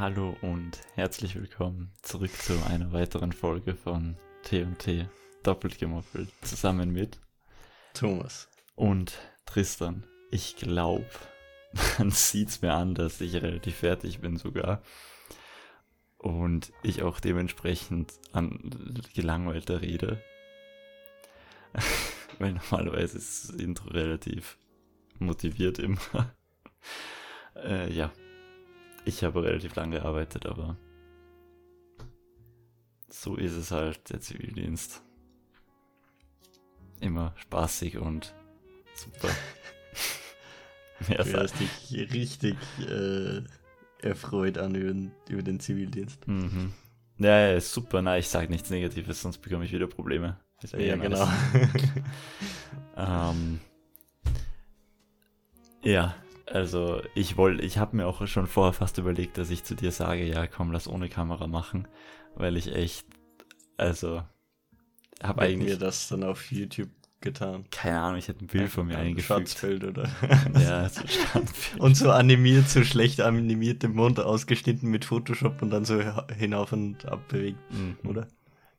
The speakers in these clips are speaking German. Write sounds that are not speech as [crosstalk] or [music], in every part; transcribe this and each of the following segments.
Hallo und herzlich willkommen zurück zu einer weiteren Folge von T&T Doppelt gemoppelt zusammen mit Thomas und Tristan. Ich glaube, [laughs] man sieht's mir an, dass ich relativ fertig bin sogar und ich auch dementsprechend an gelangweilter rede. [laughs] Weil normalerweise ist das Intro relativ motiviert immer. [laughs] äh, ja, ich habe relativ lange gearbeitet, aber so ist es halt, der Zivildienst. Immer spaßig und super. [laughs] Mehr du hast dich richtig äh, erfreut an über, über den Zivildienst. Mhm. Ja, ja, super. Nein, ich sage nichts Negatives, sonst bekomme ich wieder Probleme. Ja, genau. [laughs] ähm, ja, also ich wollte, ich habe mir auch schon vorher fast überlegt, dass ich zu dir sage, ja komm, lass ohne Kamera machen, weil ich echt, also habe eigentlich mir das dann auf YouTube getan. Keine Ahnung, ich hätte ein Bild von mir eingefügt. Schatzbild oder? [laughs] ja, so Und so animiert, so schlecht animiert den Mund ausgeschnitten mit Photoshop und dann so hinauf und ab bewegt, mhm. oder?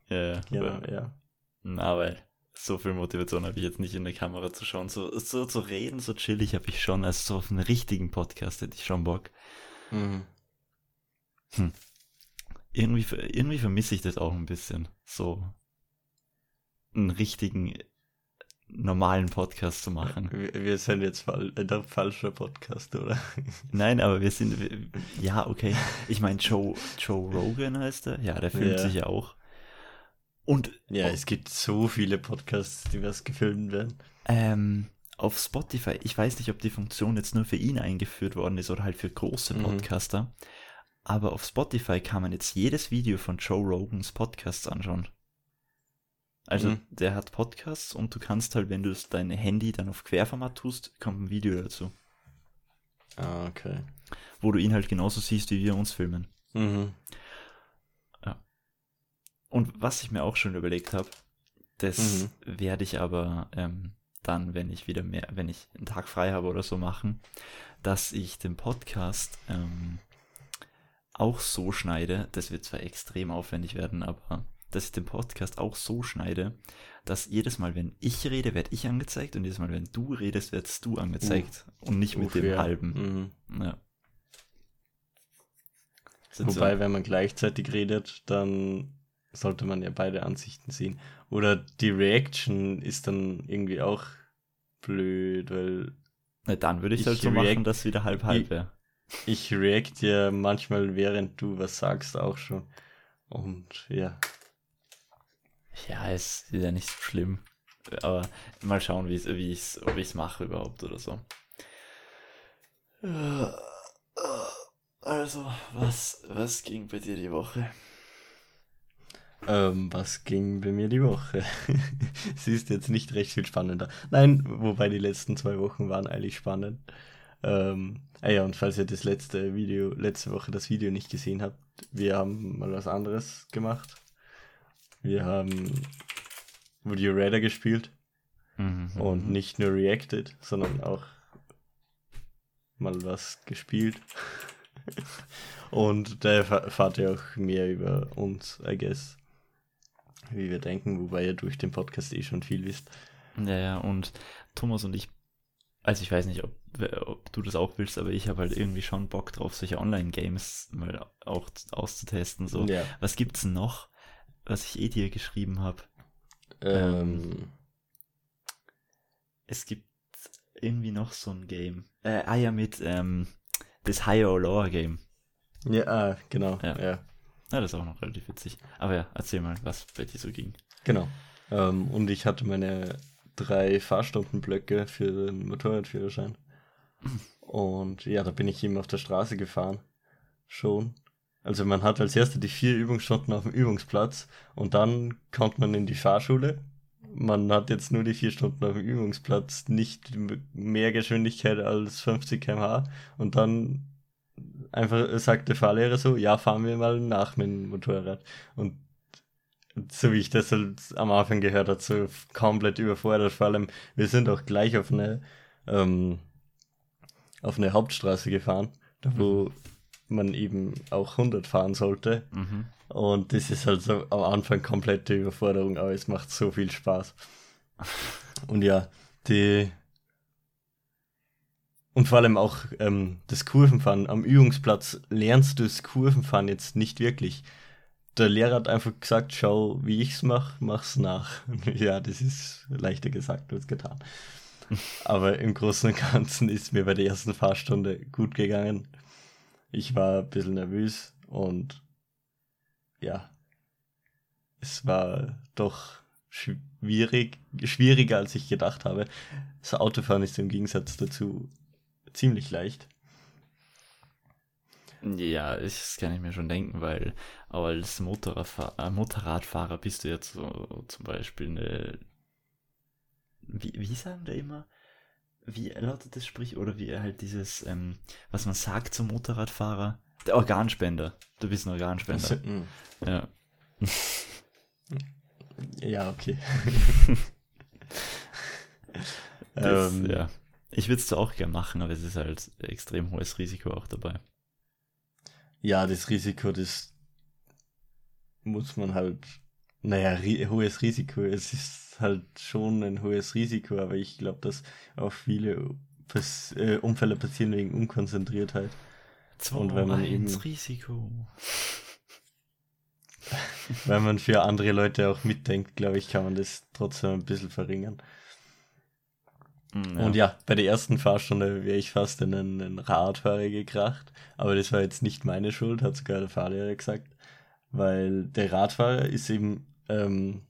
Ja, ja. Genau, ja. Na, weil so viel Motivation habe ich jetzt nicht in der Kamera zu schauen. So, so zu reden, so chillig habe ich schon. Also so auf einen richtigen Podcast hätte ich schon Bock. Mhm. Hm. Irgendwie, irgendwie vermisse ich das auch ein bisschen. So einen richtigen, normalen Podcast zu machen. Wir, sind jetzt fall, der falsche Podcast, oder? [laughs] Nein, aber wir sind, ja, okay. Ich meine, Joe, Joe Rogan heißt er. Ja, der filmt ja. sich ja auch. Und ja, es gibt so viele Podcasts, die was gefilmt werden. Ähm, auf Spotify, ich weiß nicht, ob die Funktion jetzt nur für ihn eingeführt worden ist oder halt für große mhm. Podcaster, mhm. aber auf Spotify kann man jetzt jedes Video von Joe Rogans Podcasts anschauen. Also mhm. der hat Podcasts und du kannst halt, wenn du dein Handy dann auf Querformat tust, kommt ein Video dazu. Ah, okay. Wo du ihn halt genauso siehst, wie wir uns filmen. Mhm. Und was ich mir auch schon überlegt habe, das mhm. werde ich aber ähm, dann, wenn ich wieder mehr, wenn ich einen Tag frei habe oder so machen, dass ich den Podcast ähm, auch so schneide, das wird zwar extrem aufwendig werden, aber dass ich den Podcast auch so schneide, dass jedes Mal, wenn ich rede, werde ich angezeigt und jedes Mal, wenn du redest, wirst du angezeigt uh, und nicht mit uh, dem ja. halben. Mhm. Ja. Wobei, so. wenn man gleichzeitig redet, dann sollte man ja beide Ansichten sehen. Oder die Reaction ist dann irgendwie auch blöd, weil. Na, dann würde ich, ich halt so machen, dass wieder halb halb wäre. Ich react ja manchmal, während du was sagst, auch schon. Und ja. Ja, ist ja nicht so schlimm. Aber mal schauen, wie wie ich's, ob ich es mache überhaupt oder so. Also, was, was ging bei dir die Woche? Ähm, was ging bei mir die Woche? [laughs] Sie ist jetzt nicht recht viel spannender. Nein, wobei die letzten zwei Wochen waren eigentlich spannend. Ähm, ah ja, und falls ihr das letzte Video, letzte Woche das Video nicht gesehen habt, wir haben mal was anderes gemacht. Wir haben Would You Rather gespielt mhm. und nicht nur reacted, sondern auch mal was gespielt. [laughs] und da erfahrt ihr auch mehr über uns, I guess wie wir denken, wobei ihr durch den Podcast eh schon viel wisst. Ja, ja, und Thomas und ich, also ich weiß nicht, ob, ob du das auch willst, aber ich habe halt irgendwie schon Bock drauf, solche Online-Games mal auch auszutesten. So. Ja. Was gibt's noch, was ich eh dir geschrieben habe? Ähm, ähm, es gibt irgendwie noch so ein Game. Äh, ah ja, mit ähm, das Higher or Lower Game. Ja, ah, genau. Ja. ja. Ja, das ist auch noch relativ witzig. Aber ja, erzähl mal, was bei dir so ging. Genau. Ähm, und ich hatte meine drei Fahrstundenblöcke für den Motorradführerschein. Und ja, da bin ich eben auf der Straße gefahren. Schon. Also man hat als erste die vier Übungsstunden auf dem Übungsplatz und dann kommt man in die Fahrschule. Man hat jetzt nur die vier Stunden auf dem Übungsplatz, nicht mehr Geschwindigkeit als 50 km/h und dann einfach sagt der Fahrlehrer so, ja, fahren wir mal nach mit dem Motorrad. Und so wie ich das halt am Anfang gehört habe, so komplett überfordert. Vor allem, wir sind auch gleich auf eine, ähm, auf eine Hauptstraße gefahren, da wo man eben auch 100 fahren sollte. Mhm. Und das ist halt so am Anfang komplette Überforderung, aber es macht so viel Spaß. [laughs] Und ja, die. Und vor allem auch ähm, das Kurvenfahren. Am Übungsplatz lernst du das Kurvenfahren jetzt nicht wirklich. Der Lehrer hat einfach gesagt, schau, wie ich's mach, mach's nach. [laughs] ja, das ist leichter gesagt als getan. [laughs] Aber im Großen und Ganzen ist mir bei der ersten Fahrstunde gut gegangen. Ich war ein bisschen nervös und ja, es war doch schwierig, schwieriger als ich gedacht habe. Das Autofahren ist im Gegensatz dazu ziemlich leicht. Ja, das kann ich mir schon denken, weil als Motorradfahr äh, Motorradfahrer bist du jetzt so zum Beispiel eine. Wie, wie sagen da immer? Wie lautet das Sprich? Oder wie halt dieses, ähm, was man sagt zum Motorradfahrer? Der Organspender. Du bist ein Organspender. Hm. ja. Ja, okay. [laughs] das, ähm, ja. Ich würde es auch gerne machen, aber es ist halt extrem hohes Risiko auch dabei. Ja, das Risiko, das muss man halt, naja, ri hohes Risiko. Es ist halt schon ein hohes Risiko, aber ich glaube, dass auch viele Pass äh, Unfälle passieren wegen Unkonzentriertheit. Zwei, Und wenn man eben Risiko. [laughs] wenn man für andere Leute auch mitdenkt, glaube ich, kann man das trotzdem ein bisschen verringern. Hm, ja. Und ja, bei der ersten Fahrstunde wäre ich fast in einen, einen, Radfahrer gekracht, aber das war jetzt nicht meine Schuld, hat sogar der Fahrlehrer gesagt, weil der Radfahrer ist eben, ähm,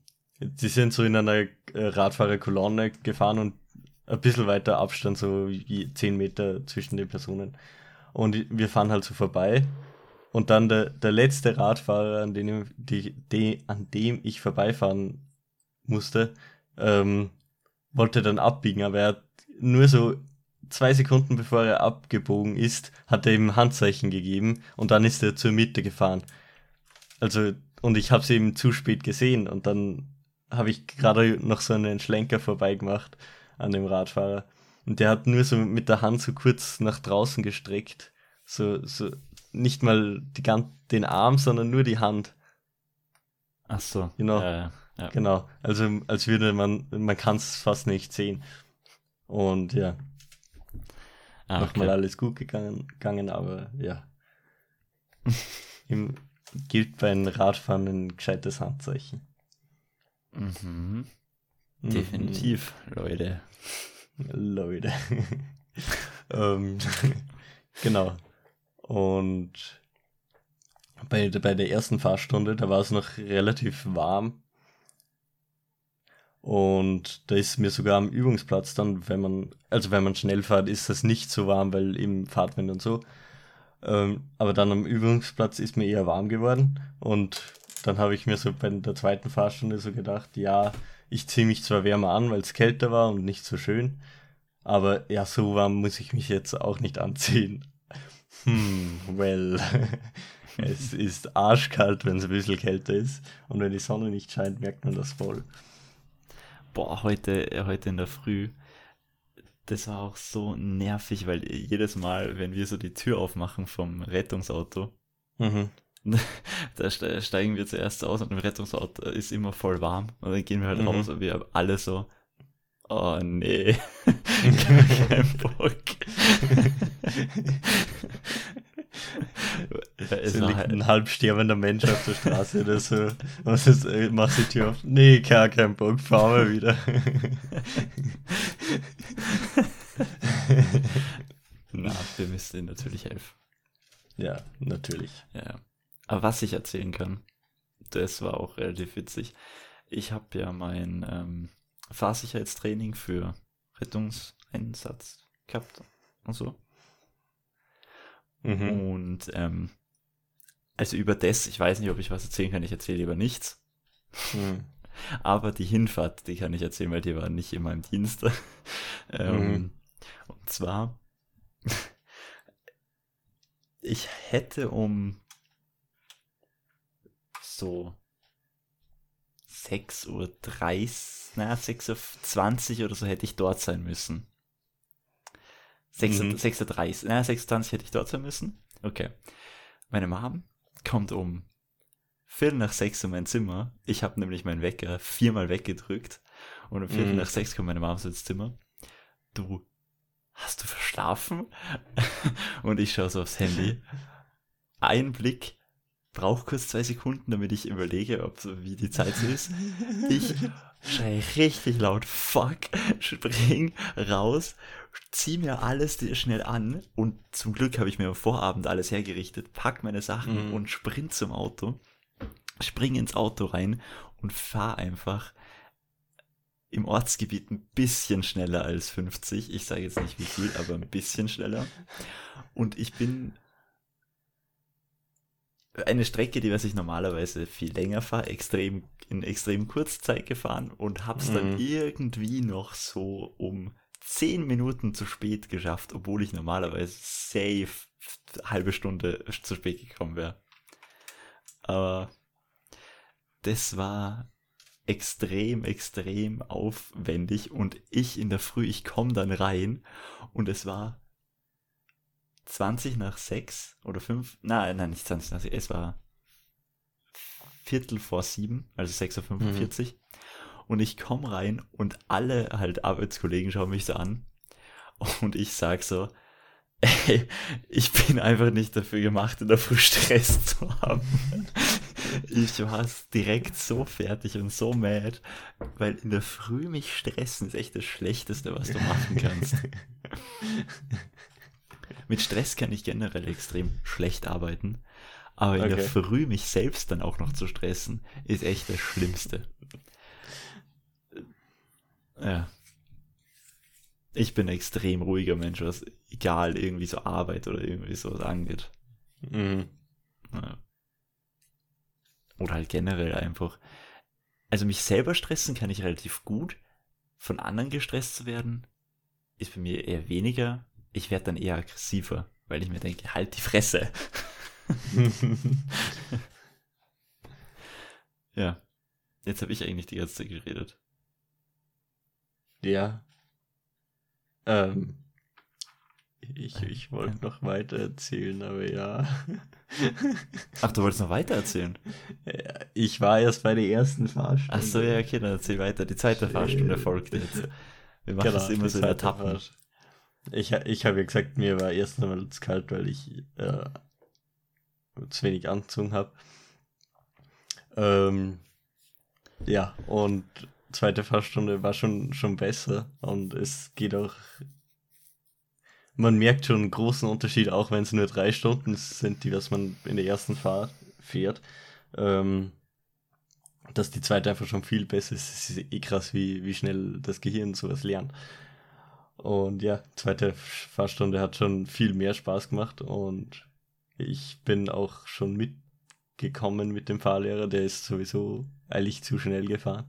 sie sind so in einer äh, Radfahrerkolonne gefahren und ein bisschen weiter Abstand, so wie 10 Meter zwischen den Personen. Und wir fahren halt so vorbei und dann der, der letzte Radfahrer, an dem, die, die, an dem ich vorbeifahren musste, ähm, wollte dann abbiegen, aber er hat nur so zwei Sekunden bevor er abgebogen ist, hat er ihm Handzeichen gegeben und dann ist er zur Mitte gefahren. Also, und ich habe es eben zu spät gesehen und dann habe ich gerade noch so einen Schlenker vorbeigemacht an dem Radfahrer. Und der hat nur so mit der Hand so kurz nach draußen gestreckt. So, so nicht mal die, den Arm, sondern nur die Hand. Ach so. Genau. Ja, ja. Genau. Also als würde man, man kann es fast nicht sehen. Und ja. Ah, Nochmal okay. alles gut gegangen, gegangen aber ja. [laughs] Im, gilt beim Radfahren ein gescheites Handzeichen. Mhm. mhm. Definitiv, mhm. Leute. Leute. [laughs] ähm, [laughs] genau. Und bei, bei der ersten Fahrstunde, da war es noch relativ warm. Und da ist mir sogar am Übungsplatz dann, wenn man, also wenn man schnell fährt, ist das nicht so warm, weil eben Fahrtwind und so. Ähm, aber dann am Übungsplatz ist mir eher warm geworden. Und dann habe ich mir so bei der zweiten Fahrstunde so gedacht, ja, ich ziehe mich zwar wärmer an, weil es kälter war und nicht so schön. Aber ja, so warm muss ich mich jetzt auch nicht anziehen. [laughs] Hm, well. [laughs] es ist arschkalt, wenn es ein bisschen kälter ist. Und wenn die Sonne nicht scheint, merkt man das voll. Boah, heute, heute in der Früh, das war auch so nervig, weil jedes Mal, wenn wir so die Tür aufmachen vom Rettungsauto, mhm. [laughs] da steigen wir zuerst aus und im Rettungsauto ist immer voll warm. Und dann gehen wir halt mhm. raus und wir haben alle so, oh nee, [laughs] [laughs] kein Bock. [laughs] es liegt halt ein halb sterbender Mensch auf der Straße oder so. [laughs] Was ist, äh, machst die Tür auf? Nee, gar kein Bock, fahren wir wieder. [laughs] Na, wir müssen ihnen natürlich helfen. Ja, natürlich. Ja. Aber was ich erzählen kann, das war auch relativ witzig. Ich habe ja mein ähm, Fahrsicherheitstraining für Rettungseinsatz gehabt und so. Mhm. Und ähm, also über das, ich weiß nicht, ob ich was erzählen kann, ich erzähle lieber nichts. Mhm. [laughs] Aber die Hinfahrt, die kann ich erzählen, weil die war nicht in meinem Dienst. [laughs] ähm, mhm. Und zwar, [laughs] ich hätte um so 6.30 Uhr, naja, 6.20 Uhr oder so hätte ich dort sein müssen. 6, mhm. 6.30 naja, 6.20 hätte ich dort sein müssen. Okay. meine Mom kommt um Viertel nach sechs in mein Zimmer. Ich habe nämlich meinen Wecker viermal weggedrückt. Und um Viertel mm. nach sechs kommt meine Mom ins Zimmer. Du, hast du verschlafen? [laughs] und ich schaue so aufs Handy. Ein Blick, brauche kurz zwei Sekunden, damit ich überlege, ob so, wie die Zeit so ist. Ich schreie richtig laut, fuck, spring raus, zieh mir alles schnell an und zum Glück habe ich mir am Vorabend alles hergerichtet, pack meine Sachen mm. und sprint zum Auto spring ins Auto rein und fahr einfach im Ortsgebiet ein bisschen schneller als 50. Ich sage jetzt nicht wie viel, aber ein bisschen schneller. Und ich bin eine Strecke, die was ich normalerweise viel länger fahre, extrem in extrem Kurzzeit gefahren und hab's mhm. dann irgendwie noch so um 10 Minuten zu spät geschafft, obwohl ich normalerweise safe halbe Stunde zu spät gekommen wäre. Aber das war extrem, extrem aufwendig und ich in der Früh, ich komme dann rein und es war 20 nach 6 oder 5, nein, nein, nicht 20 nach 6, es war Viertel vor 7, also 6.45 Uhr mhm. und ich komme rein und alle halt Arbeitskollegen schauen mich so an und ich sag so, [laughs] ey, ich bin einfach nicht dafür gemacht, in der Früh Stress [laughs] zu haben ich war direkt so fertig und so mad, weil in der Früh mich stressen ist echt das Schlechteste, was du machen kannst. [laughs] Mit Stress kann ich generell extrem schlecht arbeiten, aber in okay. der Früh mich selbst dann auch noch zu stressen, ist echt das Schlimmste. Ja. Ich bin ein extrem ruhiger Mensch, was egal irgendwie so Arbeit oder irgendwie sowas angeht. Mhm. Ja. Oder halt generell einfach. Also mich selber stressen kann ich relativ gut. Von anderen gestresst zu werden, ist bei mir eher weniger. Ich werde dann eher aggressiver, weil ich mir denke, halt die Fresse. [laughs] ja. Jetzt habe ich eigentlich die ganze Zeit geredet. Ja. Ähm, ich, ich wollte noch weiter erzählen, aber ja. Ach, du wolltest noch weiter erzählen? Ich war erst bei der ersten Fahrstunde. Ach so, ja, okay, dann erzähl weiter. Die zweite Fahrstunde folgt jetzt. Wir machen genau, das immer so in Etappen. Ich, ich habe ja gesagt, mir war erst einmal zu kalt, weil ich äh, zu wenig angezogen habe. Ähm, ja, und zweite Fahrstunde war schon, schon besser und es geht auch man merkt schon einen großen Unterschied, auch wenn es nur drei Stunden sind, die was man in der ersten Fahrt fährt. Ähm, dass die zweite einfach schon viel besser ist. Es ist eh krass, wie, wie schnell das Gehirn sowas lernt. Und ja, zweite Fahrstunde hat schon viel mehr Spaß gemacht und ich bin auch schon mitgekommen mit dem Fahrlehrer, der ist sowieso eigentlich zu schnell gefahren.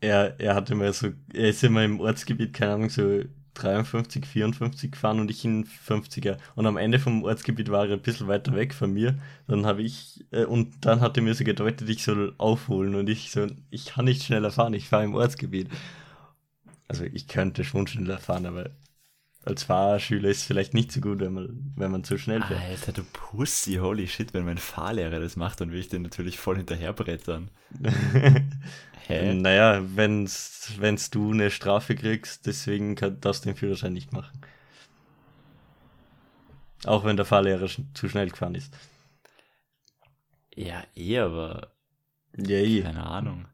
Er, er hatte mal so, er ist immer im Ortsgebiet, keine Ahnung, so 53, 54 gefahren und ich in 50er. Und am Ende vom Ortsgebiet war er ein bisschen weiter weg von mir. Dann habe ich, äh, und dann hat er mir so gedeutet, ich soll aufholen und ich so, ich kann nicht schneller fahren, ich fahre im Ortsgebiet. Also ich könnte schon schneller fahren, aber als Fahrschüler ist es vielleicht nicht so gut, wenn man, wenn man zu schnell fährt. Alter, du Pussy, holy shit, wenn mein Fahrlehrer das macht, dann will ich den natürlich voll hinterherbrettern. [laughs] Hä? Naja, wenn's, wenn's du eine Strafe kriegst, deswegen kann, darfst du den Führerschein nicht machen. Auch wenn der Fahrlehrer zu schnell gefahren ist. Ja, eh, aber. Ja, eh. Keine Ahnung.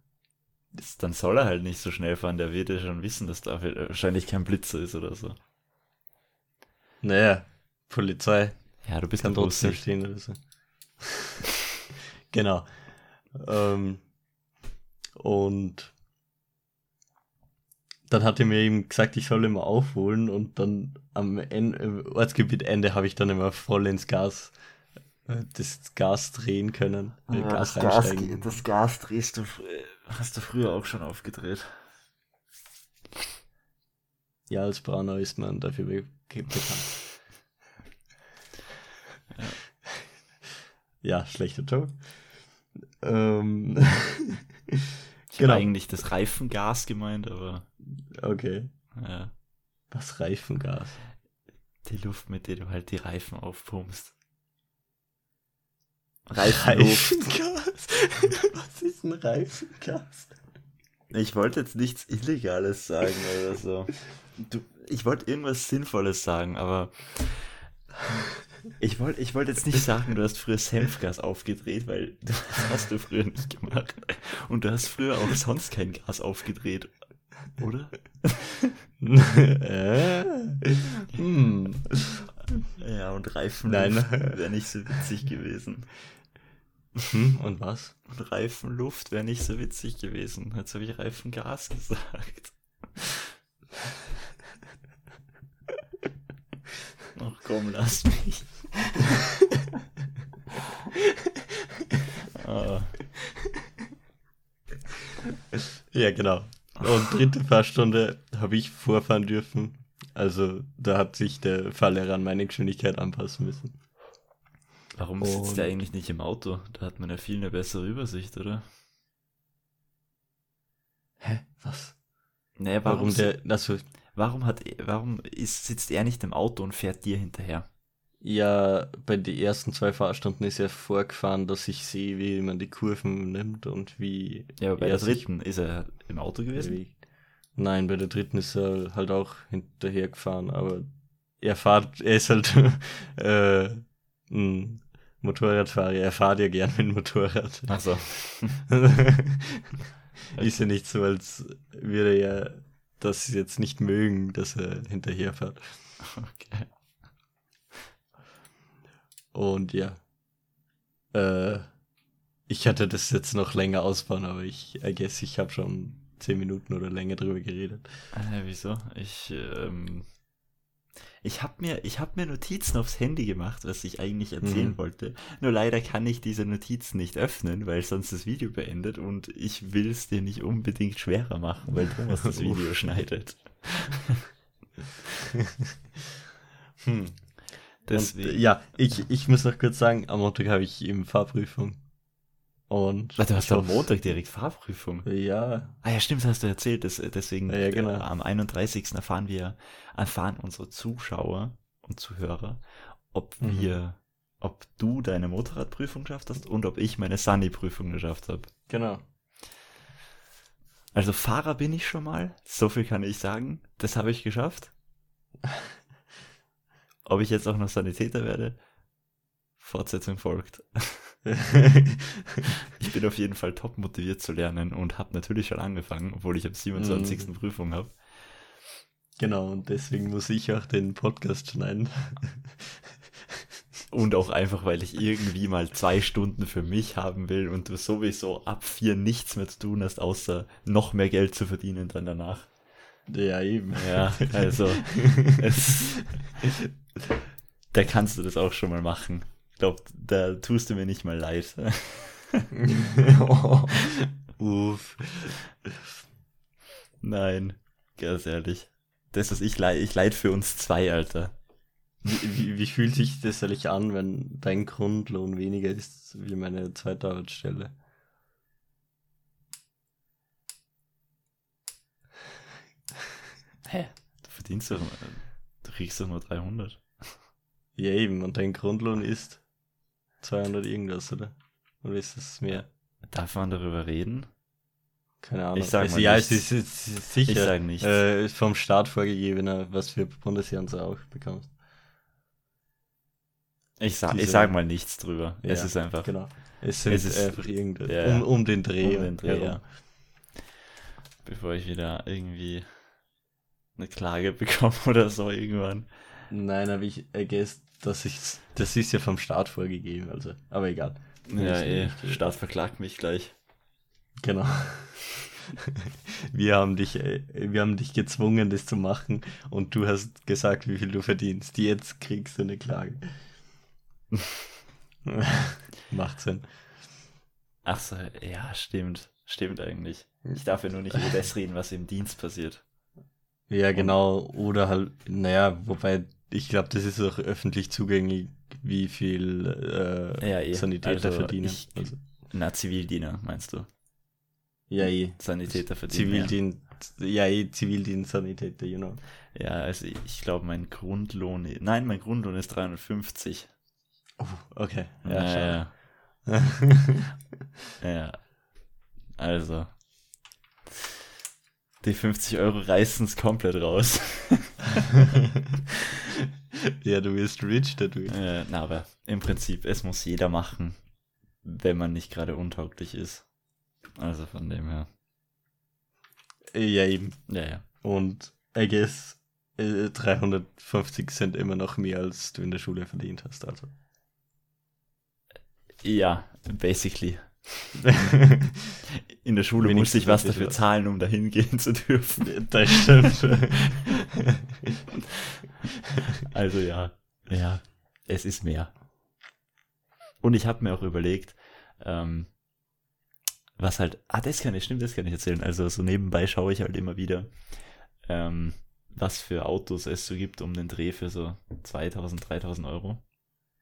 Dann soll er halt nicht so schnell fahren, der wird ja schon wissen, dass da wahrscheinlich kein Blitzer ist oder so. Naja, Polizei. Ja, du bist kann trotzdem stehen oder so. [laughs] genau. Ähm, und dann hat er mir eben gesagt, ich soll immer aufholen und dann am Ende, Ortsgebietende habe ich dann immer voll ins Gas, äh, das Gas drehen können. Äh, ja, Gas das, Gas, das Gas drehst du, hast du früher auch schon aufgedreht. Ja, als Brauner ist man dafür bekannt. Ja, ja schlechter Joke. Ähm, [laughs] ich genau. habe eigentlich das Reifengas gemeint, aber. Okay. Ja. Was Reifengas? die Luft, mit der du halt die Reifen aufpumpst. Reifenluft. Reifengas? [laughs] Was ist ein Reifengas? Ich wollte jetzt nichts Illegales sagen oder so. Du, ich wollte irgendwas Sinnvolles sagen, aber ich wollte ich wollt jetzt nicht sagen, du hast früher Senfgas aufgedreht, weil [laughs] das hast du früher nicht gemacht. Und du hast früher auch sonst kein Gas aufgedreht, oder? [laughs] äh, hm. [laughs] Ja, und Reifenluft wäre nicht so witzig gewesen. Hm, und was? Und Reifenluft wäre nicht so witzig gewesen. Jetzt habe ich Reifengas gesagt. Ach komm, lass mich. oh. [laughs] Ja, genau. Und dritte Fahrstunde habe ich vorfahren dürfen. Also da hat sich der Fahrlehrer an meine Geschwindigkeit anpassen müssen. Warum Und sitzt der eigentlich nicht im Auto? Da hat man ja viel eine bessere Übersicht, oder? Hä? Was? Nee, warum, warum der, also, warum hat, warum ist, sitzt er nicht im Auto und fährt dir hinterher? Ja, bei den ersten zwei Fahrstunden ist er vorgefahren, dass ich sehe, wie man die Kurven nimmt und wie. Ja, bei der dritten ist er im Auto gewesen? Wie, nein, bei der dritten ist er halt auch hinterher gefahren, aber er fährt, er ist halt [laughs] äh, ein Motorradfahrer, er fährt ja gern mit dem Motorrad. Ach so. [laughs] ist ja nicht so, als würde er das jetzt nicht mögen, dass er hinterher fährt. Okay. Und ja. Äh, ich hatte das jetzt noch länger ausbauen, aber ich I guess, ich habe schon zehn Minuten oder länger drüber geredet. Äh, wieso? Ich, ähm, ich habe mir, ich hab mir Notizen aufs Handy gemacht, was ich eigentlich erzählen mhm. wollte. Nur leider kann ich diese Notizen nicht öffnen, weil sonst das Video beendet und ich will es dir nicht unbedingt schwerer machen, weil Thomas das [laughs] Video schneidet. [laughs] hm. Deswegen. Und, ja, ich, ich muss noch kurz sagen, am Montag habe ich eben Fahrprüfung. Und Warte, du hast am Montag direkt Fahrprüfung? Ja. Ah ja, stimmt, hast du erzählt. Das, deswegen ja, genau. äh, am 31. erfahren wir, erfahren unsere Zuschauer und Zuhörer, ob mhm. wir, ob du deine Motorradprüfung geschafft hast und ob ich meine Sunny-Prüfung geschafft habe. Genau. Also Fahrer bin ich schon mal, so viel kann ich sagen. Das habe ich geschafft. [laughs] Ob ich jetzt auch noch Sanitäter werde? Fortsetzung folgt. [laughs] ich bin auf jeden Fall top motiviert zu lernen und habe natürlich schon angefangen, obwohl ich am 27. Mm. Prüfung habe. Genau, und deswegen muss ich auch den Podcast schneiden. [laughs] und auch einfach, weil ich irgendwie mal zwei Stunden für mich haben will und du sowieso ab vier nichts mehr zu tun hast, außer noch mehr Geld zu verdienen dann danach. Ja, eben. Ja, also [laughs] es, da kannst du das auch schon mal machen. Ich glaube, da tust du mir nicht mal leid. oh, [laughs] uff. Nein, ganz ehrlich. Das ist, ich leid, ich leid für uns zwei, Alter. Wie, wie, wie, fühlt sich das ehrlich an, wenn dein Grundlohn weniger ist wie meine zweite Arbeitsstelle? Hä? Du verdienst doch, du kriegst doch nur 300. Ja, eben, und dein Grundlohn ist 200 irgendwas, oder? Oder ist das mehr? Darf man darüber reden? Keine Ahnung. Ich sag also, ja, es ist, es ist sicher ich sag nichts. Äh, vom Staat vorgegebener, was für Bundesjahr und so auch bekommst. Ich sag, Diese, ich sag mal nichts drüber. Ja, es ist einfach. Genau. Es, es ist einfach irgendwas. Ja, um, um, den Dreh. Um den Dreh, ja. Bevor ich wieder irgendwie eine Klage [laughs] bekomme oder so irgendwann. Nein, aber ich I guess, dass ich das ist ja vom Staat vorgegeben, also, aber egal. Ja, eh, Staat verklagt mich gleich. Genau. [laughs] wir haben dich, äh, wir haben dich gezwungen, das zu machen und du hast gesagt, wie viel du verdienst. Jetzt kriegst du eine Klage. [laughs] Macht Sinn. Ach so, ja, stimmt. Stimmt eigentlich. Ich darf ja nur nicht über das reden, was im Dienst passiert. Ja, genau. Oder halt, naja, wobei ich glaube, das ist auch öffentlich zugänglich, wie viel äh, ja, eh. Sanitäter also verdienen. Ich, also. Na, Zivildiener, meinst du? Ja, eh. Sanitäter verdienen. Zivildien, ja, eh Zivildienstsanitäter, you know. Ja, also ich glaube, mein Grundlohn, nein, mein Grundlohn ist 350. Oh, okay. Ja, ja. Ja. [laughs] ja. Also. Die 50 Euro reißen es komplett raus. [laughs] [laughs] ja, du wirst rich dadurch. Äh, na, aber im Prinzip, es muss jeder machen, wenn man nicht gerade untauglich ist. Also von dem her. Ja, eben. Ja, ja. Und I guess äh, 350 sind immer noch mehr, als du in der Schule verdient hast, also. Ja, basically. [laughs] In der Schule musste ich was dafür zahlen, um dahin gehen zu dürfen. [laughs] Das stimmt. [laughs] also ja, ja, es ist mehr. Und ich habe mir auch überlegt, ähm, was halt, ah, das kann ich, stimmt, das kann ich erzählen. Also so nebenbei schaue ich halt immer wieder, ähm, was für Autos es so gibt um den Dreh für so 2000, 3000 Euro.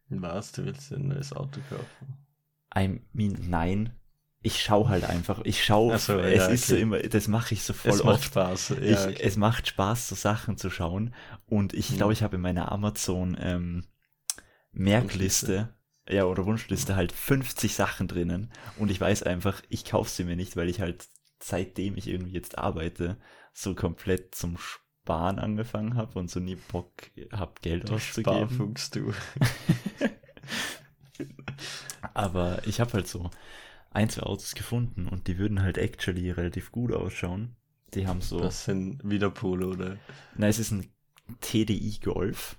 Was, du willst ein neues Auto kaufen? I mean, nein. Ich schaue halt einfach. Ich schaue. So, es ja, ist so okay. immer, das mache ich so voll Es oft. macht Spaß. Ja, ich, okay. Es macht Spaß, so Sachen zu schauen. Und ich Mhm. glaube, ich habe in meiner Amazon ähm, Merkliste, ja, oder Wunschliste halt 50 Sachen drinnen. Und ich weiß einfach, ich kaufe sie mir nicht, weil ich halt seitdem ich irgendwie jetzt arbeite, so komplett zum Sparen angefangen habe und so nie Bock habe, Geld Du auszugeben. Sparfuchs, du. [laughs] Aber ich habe halt so ein, zwei Autos gefunden und die würden halt actually relativ gut ausschauen. Die haben so, Das sind wieder Polo, oder? na, es ist ein TDI Golf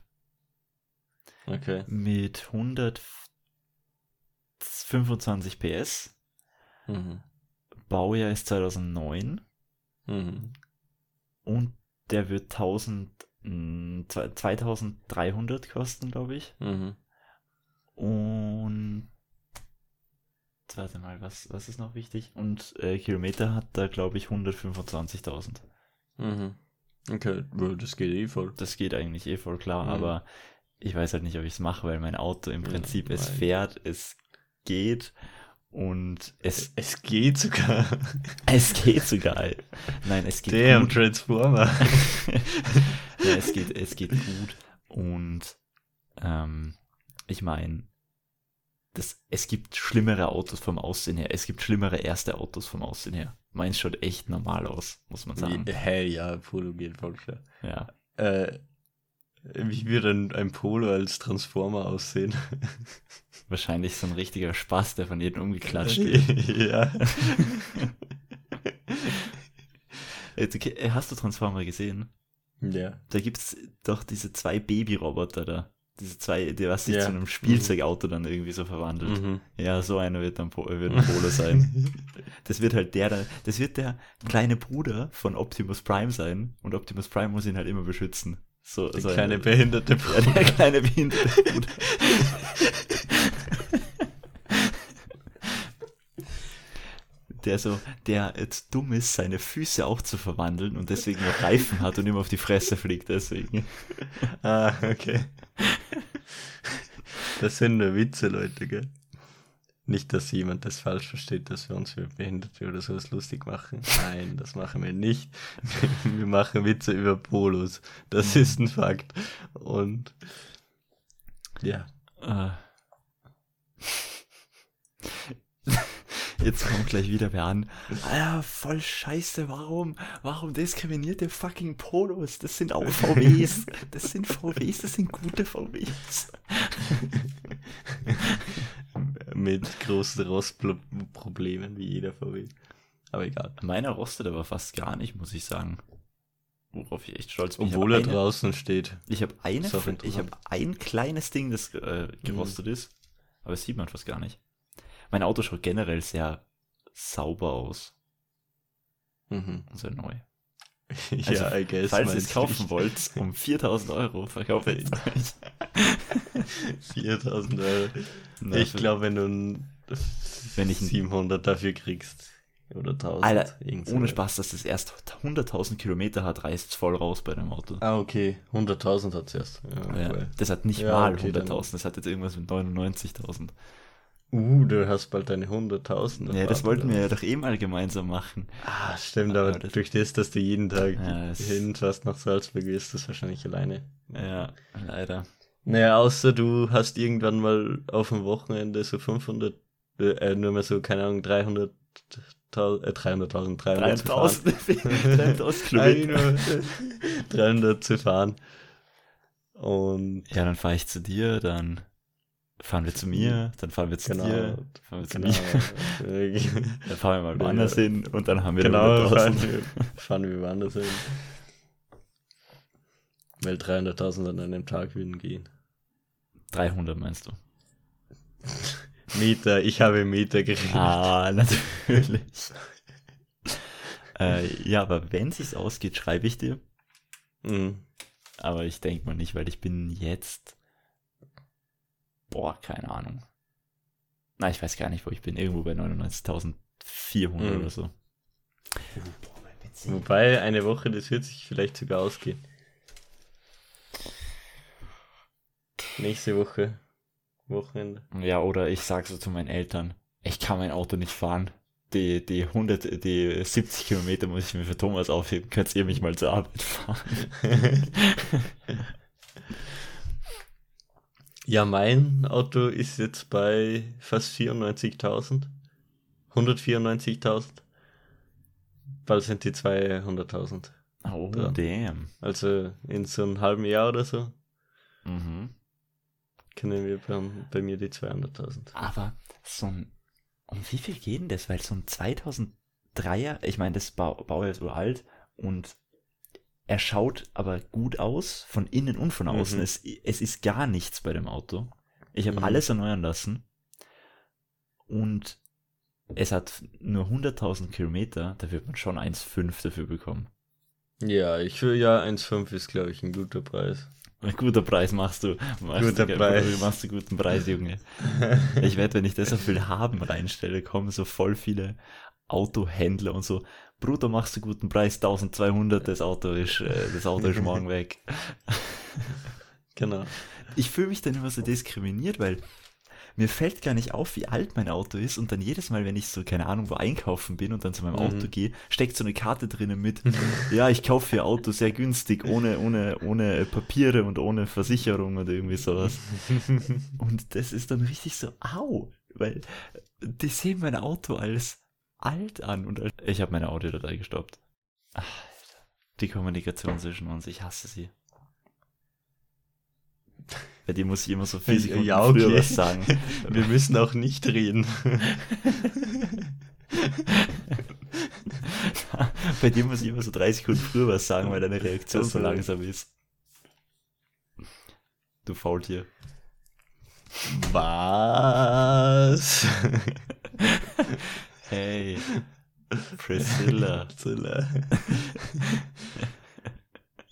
Okay. mit 125 PS. Mhm. Baujahr ist 2009 Mhm. und der wird 1000, mh, zwei- 2300 kosten, glaube ich. Mhm. Und warte mal, was, was ist noch wichtig? Und äh, Kilometer hat da, glaube ich, 125.000. Mhm. Okay, das geht eh voll. Das geht eigentlich eh voll klar, Mhm. aber ich weiß halt nicht, ob ich es mache, weil mein Auto im Ja, Prinzip, es nein. fährt, es geht und es, Es geht sogar. es geht sogar. Nein, es geht Damn, gut. Transformer. [laughs] ja, es geht, es geht gut und ähm, ich meine, das, es gibt schlimmere Autos vom Aussehen her. Es gibt schlimmere erste Autos vom Aussehen her. Meins schaut echt normal aus, muss man sagen. Wie- Hey, ja, Polo geht voll klar. Ja. Äh, wie wird ein, ein Polo als Transformer aussehen? [laughs] Wahrscheinlich so ein richtiger Spaß, der von jedem umgeklatscht wird. [laughs] ja. [laughs] Jetzt, okay, Hast du Transformer gesehen? Ja. Da gibt's doch diese zwei Babyroboter da. Diese zwei, die was sich Ja. zu einem Spielzeugauto dann irgendwie so verwandelt. Mhm. Ja, so einer wird dann Po- wird Polo sein. [laughs] Das wird halt der, da- das wird der kleine Bruder von Optimus Prime sein und Optimus Prime muss ihn halt immer beschützen. So, Der so ein- kleine behinderte [laughs] ja, der kleine behinderte Bruder. [laughs] Der so, der jetzt dumm ist, seine Füße auch zu verwandeln und deswegen noch Reifen hat und immer auf die Fresse fliegt, deswegen. [laughs] Ah, okay. Das sind nur Witze, Leute, gell? Nicht, dass jemand das falsch versteht, dass wir uns für Behinderte oder sowas lustig machen. Nein, das machen wir nicht. [laughs] Wir machen Witze über Polos. Das ist ein Fakt. Und ja. Äh. Jetzt kommt gleich wieder wer an. Alter, voll scheiße, warum? Warum diskriminiert ihr fucking Polos? Das sind auch VWs. Das sind VWs, das sind gute VWs. [laughs] Mit großen Rostproblemen wie jeder VW. Aber egal. Meiner rostet aber fast gar nicht, muss ich sagen. Worauf ich echt stolz bin. Obwohl er eine, draußen steht. ich habe eine, ich habe ein kleines Ding, das äh, gerostet ist, aber das sieht man fast gar nicht. Mein Auto schaut generell sehr sauber aus Mhm. und sehr neu. [laughs] ja, Also, I guess. Falls ihr es kaufen du. wollt, um [laughs] 4000 Euro, verkaufe ich es euch. [laughs] 4000 Euro. Na, ich glaube, wenn du ein Wenn ich ein- 700 dafür kriegst. Oder 1000. Alter, ohne. Spaß, dass es erst 100.000 Kilometer hat, reißt es voll raus bei dem Auto. Ah, okay. 100.000 hat es erst. Ja, Ja, voll. das hat nicht Ja, mal okay, dann- 100.000, das hat jetzt irgendwas mit 99.000. Uh, du hast bald deine 100.000. Ja, das wollten wir ja doch eh mal gemeinsam machen. Ah, stimmt, aber, Aber das- durch das, dass du jeden Tag Ja, das- hinfährst nach Salzburg, ist das wahrscheinlich alleine. Ja, leider. Naja, außer du hast irgendwann mal auf dem Wochenende so 500, äh, nur mal so, keine Ahnung, 300, äh, 300.000, 300 zu fahren. 3000 3000 Kilometer. Eine, 300 zu fahren. Und Ja, dann fahre ich zu dir, dann fahren wir zu mir, dann fahren wir zu Genau, dir, dann fahren wir zu genau, mir, äh, [laughs] dann fahren wir mal Ja. woanders hin und dann haben wir genau, fahren 100.000. wir, fahren wir woanders hin. Weil 300.000 an einem Tag würden gehen. 300 meinst du? [laughs] Meter, ich habe Meter geredet. Ah, natürlich. äh, ja, aber wenn es sich ausgeht, schreibe ich dir. Mhm. Aber ich denke mal nicht, weil ich bin jetzt. Boah, keine Ahnung. Na, ich weiß gar nicht, wo ich bin. Irgendwo bei 99.400 Mhm. oder so. Wobei, eine Woche, das wird sich vielleicht sogar ausgehen. Nächste Woche, Wochenende. Ja, oder ich sag so zu meinen Eltern, ich kann mein Auto nicht fahren. Die, die 100, die 70 Kilometer muss ich mir für Thomas aufheben. Könnt ihr mich mal zur Arbeit fahren? [laughs] Ja, mein Auto ist jetzt bei fast 94.000. 194.000. Bald sind die 200.000. Oh, Ja. damn. Also in so einem halben Jahr oder so Mhm. kennen wir bei, bei mir die 200.000. Aber so ein, um wie viel geht denn das? Weil so ein 2003er, ich meine, das Bau, Baujahr ist uralt und er schaut aber gut aus, von innen und von außen. Mhm. Es, es ist gar nichts bei dem Auto. Ich habe Mhm. alles erneuern lassen und es hat nur 100.000 Kilometer, da wird man schon 1,5 dafür bekommen. Ja, ich will ja 1,5 ist, glaube ich, ein guter Preis. Ein guter Preis machst du. Machst Guter du, Preis. Machst du guten Preis, Junge. [laughs] Ich werde, wenn ich das auf viel haben reinstelle, kommen so voll viele Autohändler und so. Bruder, machst du guten Preis, 1200, das Auto ist, äh, das Auto ist morgen weg. [laughs] Genau. Ich fühle mich dann immer so diskriminiert, weil mir fällt gar nicht auf, wie alt mein Auto ist und dann jedes Mal, wenn ich so, keine Ahnung, wo einkaufen bin und dann zu meinem Mhm. Auto gehe, steckt so eine Karte drinnen mit, [laughs] ja, ich kaufe ihr Auto sehr günstig, ohne, ohne, ohne Papiere und ohne Versicherung oder irgendwie sowas. [laughs] Und das ist dann richtig so, au, weil die sehen mein Auto als alt an und ich habe meine Audiodatei gestoppt. Alter. Die Kommunikation zwischen uns, ich hasse sie. Bei dir muss ich immer so vier Sekunden Ja, okay. früher was sagen. [laughs] Wir müssen auch nicht reden. [laughs] Bei dir muss ich immer so drei Sekunden früher was sagen, weil deine Reaktion so langsam ist. Du Faultier. Was? [laughs] Hey, [laughs] Priscilla. Priscilla.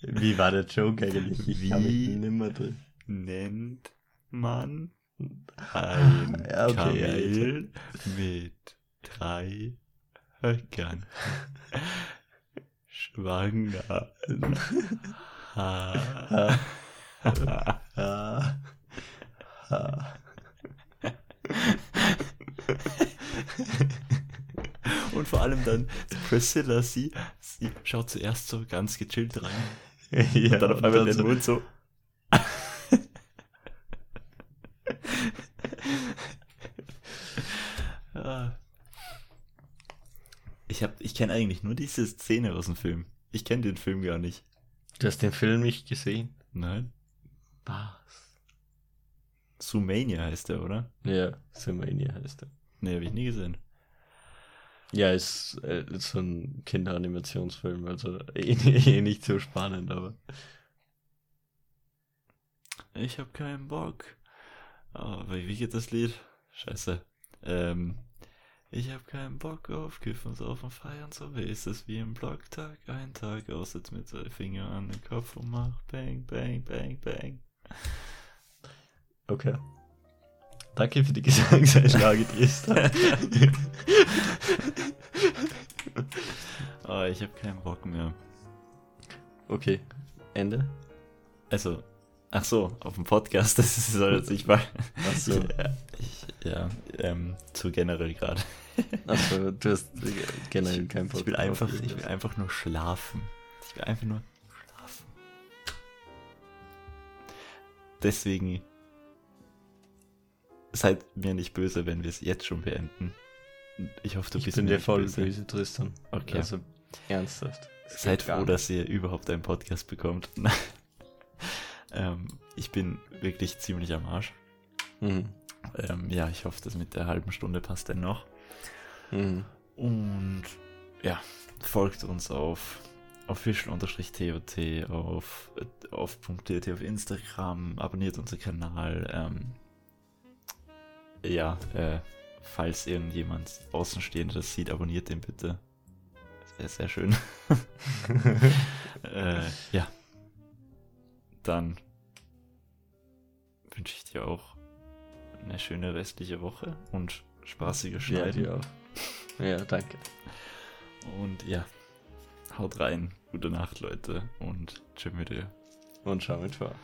[laughs] Wie war der Joke eigentlich? Ich Wie? nimmer drin. nennt man ein Ja, okay, Kamel mit drei Höckern? Schwanger. Ha. Ah. Ah. [laughs] Und vor allem dann Priscilla, sie, sie schaut zuerst so ganz gechillt rein. [laughs] Ja, Und dann auf einmal dann den so- Mund so. [laughs] Ich hab, ich kenne eigentlich nur diese Szene aus dem Film. Ich kenne den Film gar nicht. Du hast den Film nicht gesehen? Nein. Was? Sumania heißt der, oder? Ja, Sumania heißt er. Nee, habe ich nie gesehen. Ja, ist, äh, ist so ein Kinderanimationsfilm, also [laughs] eh, eh nicht so spannend, aber. Ich hab keinen Bock. Aber wie geht das Lied? Scheiße. Ähm, ich hab keinen Bock auf Kiffen, Saufen, Feiern, so wie ist es wie im Blocktag. Ein Tag aus, jetzt mit zwei Finger an den Kopf und mach Bang, Bang, Bang, Bang. Okay. Danke für die Gesangseinlage, Tristan. Oh, [laughs] ich hab keinen Bock mehr. okay, Ende. Also, ach so, auf dem Podcast, [laughs] das soll jetzt nicht mal. Ach so. [laughs] Ja, ich, Ja, ähm, zu generell gerade. Also, du hast generell kein Podcast. Ich will einfach, ich will einfach nur schlafen. Ich will einfach nur schlafen. Deswegen seid mir nicht böse, wenn wir es jetzt schon beenden. Ich hoffe, du ich bist bin dir voll böse. böse, Tristan. Okay. Also, ernsthaft. Seid froh, dass ihr überhaupt einen Podcast bekommt. [laughs] ähm, ich bin wirklich ziemlich am Arsch. Mhm. Ähm, ja, ich hoffe, das mit der halben Stunde passt dann noch. Mhm. Und ja, folgt uns auf official-tot auf, auf .tot auf Instagram, abonniert unseren Kanal. Ähm, ja, äh, falls irgendjemand Außenstehender das sieht, abonniert den bitte. Sehr, sehr schön. [laughs] äh, ja. Dann wünsche ich dir auch eine schöne restliche Woche und spaßige Schneiden. Ja, dir auch. Ja, danke. Und ja, haut rein. Gute Nacht, Leute. Und tschüss mit dir. Und schau mit vor.